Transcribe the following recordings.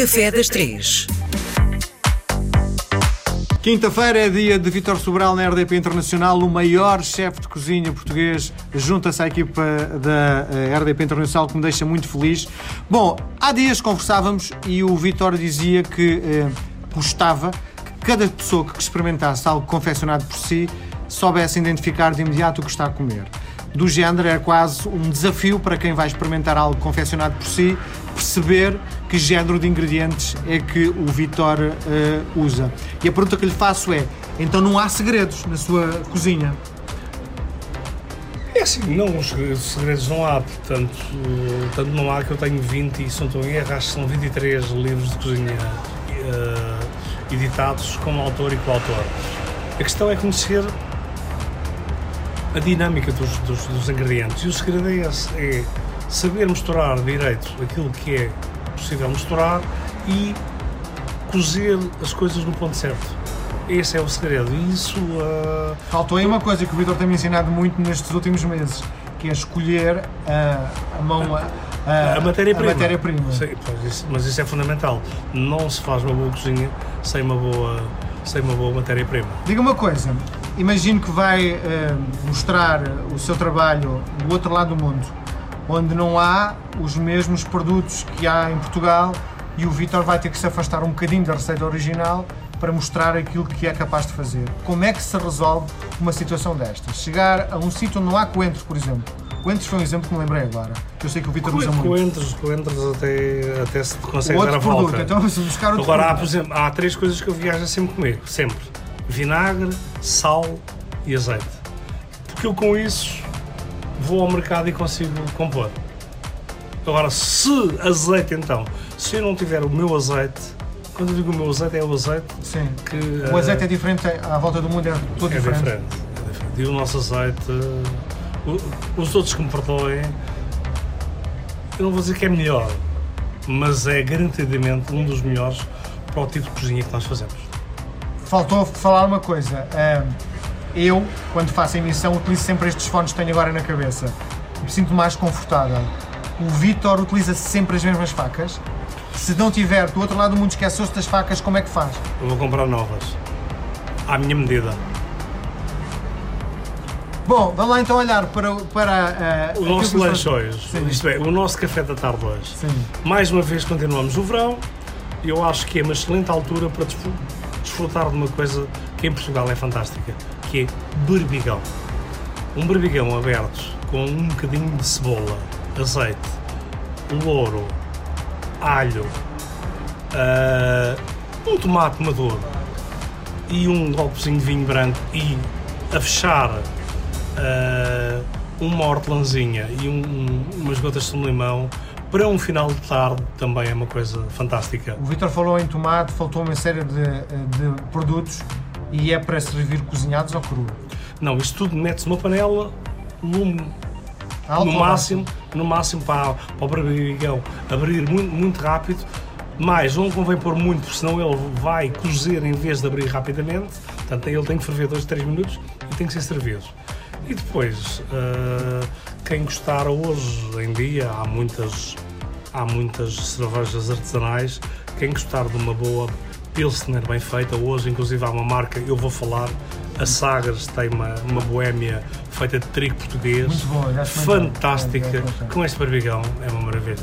Café das Três. Quinta-feira é dia de Vítor Sobral na RDP Internacional, o maior chefe de cozinha português. Junta-se à equipa da eh, RDP Internacional, que me deixa muito feliz. Bom, há dias conversávamos e o Vítor dizia que eh, gostava que cada pessoa que experimentasse algo confeccionado por si soubesse identificar de imediato o que está a comer. Do género, é quase um desafio para quem vai experimentar algo confeccionado por si perceber que género de ingredientes é que o Vitor uh, usa. E a pergunta que lhe faço é: então não há segredos na sua cozinha? É assim, não, os segredos não há, portanto, tanto não há que eu tenho 20 e estou em erro, acho que são 23 livros de cozinha uh, editados como autor e coautor. A questão é conhecer a dinâmica dos, dos, dos ingredientes e o segredo é esse, é saber misturar direito aquilo que é possível misturar e cozer as coisas no ponto certo. Esse é o segredo. Isso. Uh... Faltou aí uma coisa que o Vitor tem me ensinado muito nestes últimos meses, que é escolher a, a mão. A, a, a matéria-prima. Matéria mas isso é fundamental. Não se faz uma boa cozinha sem uma boa, sem uma boa matéria-prima. Diga uma coisa, imagino que vai uh, mostrar o seu trabalho do outro lado do mundo onde não há os mesmos produtos que há em Portugal e o Vitor vai ter que se afastar um bocadinho da receita original para mostrar aquilo que é capaz de fazer. Como é que se resolve uma situação destas? Chegar a um sítio onde não há coentros, por exemplo. Coentros foi um exemplo que me lembrei agora, eu sei que o Vitor usa muito. Coentros, coentros até, até se consegue dar a produto. volta. Então, se buscar outro Agora, há, por exemplo, há três coisas que eu viajo sempre comigo, sempre. Vinagre, sal e azeite. Porque eu com isso vou ao mercado e consigo compor. Agora, se azeite então, se eu não tiver o meu azeite, quando eu digo o meu azeite é o azeite Sim. que. O azeite uh, é diferente à volta do mundo, é todo é diferente. diferente. É diferente. E o nosso azeite, os outros que me perdoem, eu não vou dizer que é melhor, mas é garantidamente um dos melhores para o tipo de cozinha que nós fazemos. Faltou falar uma coisa. Uh, eu, quando faço a emissão, utilizo sempre estes fones que tenho agora na cabeça. Me sinto mais confortável. O Vitor utiliza sempre as mesmas facas. Se não tiver do outro lado do mundo esqueceu-se das facas, como é que faz? Eu vou comprar novas. À minha medida. Bom, vamos lá então olhar para, para uh, o nosso lanche hoje. Isto é, o nosso café da tarde hoje. Sim. Mais uma vez continuamos o verão. Eu acho que é uma excelente altura para desfrutar de uma coisa que em Portugal é fantástica que é berbigão. Um berbigão aberto com um bocadinho de cebola, azeite, louro, alho, uh, um tomate maduro e um golpezinho de vinho branco e a fechar uh, uma hortelãzinha e um, umas gotas de limão para um final de tarde também é uma coisa fantástica. O Vitor falou em tomate, faltou uma série de, de produtos e é para servir cozinhados ou cru? Não, isto tudo mete-se numa panela, lume no máximo, no máximo para, para o barbigão abrir muito, muito rápido, mas não convém pôr muito, porque senão ele vai cozer em vez de abrir rapidamente. Portanto, ele tem que ferver 2, 3 minutos e tem que ser servido. E depois, uh, quem gostar hoje em dia, há muitas, há muitas cervejas artesanais, quem gostar de uma boa Pilsner bem feita. Hoje, inclusive, há uma marca, eu vou falar, a Sagres tem uma, uma boémia feita de trigo português. Muito bom, fantástica. É, é, com este barbigão, é uma maravilha.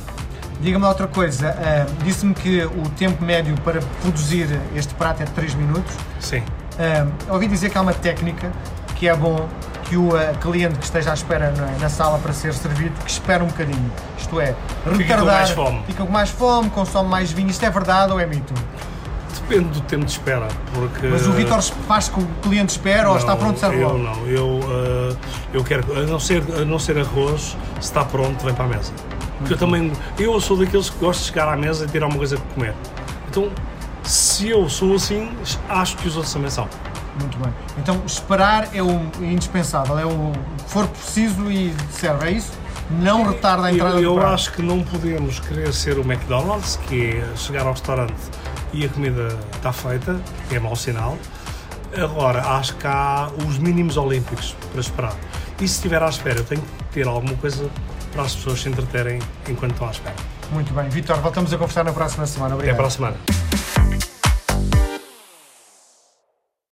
Diga-me outra coisa, uh, disse-me que o tempo médio para produzir este prato é de 3 minutos. Sim. Uh, ouvi dizer que há uma técnica que é bom que o uh, cliente que esteja à espera na, na, sala para ser servido, que espera um bocadinho. Isto é, retardar, fica com mais fome, fica com mais fome consome mais vinho. Isto é verdade ou é mito? Depende do tempo de espera, porque... Mas o Vitor faz que o cliente espera não, ou está pronto serve Eu não, eu, uh, eu quero, a não, ser, a não ser arroz, se está pronto, vem para a mesa. Porque eu também, eu sou daqueles que gosto de chegar à mesa e ter alguma coisa para comer. Então, se eu sou assim, acho que os outros também são. Muito bem. Então, esperar é o indispensável, é o for preciso e serve, é isso? Não retarda a entrada eu, do Eu acho que não podemos querer ser o McDonald's, que é chegar ao restaurante e a comida está feita, é mau sinal. Agora, acho que há os mínimos olímpicos para esperar. E se estiver à espera, eu tenho que ter alguma coisa para as pessoas se entreterem enquanto estão à espera. Muito bem. Vitor, voltamos a conversar na próxima semana. Obrigado. Até para a semana.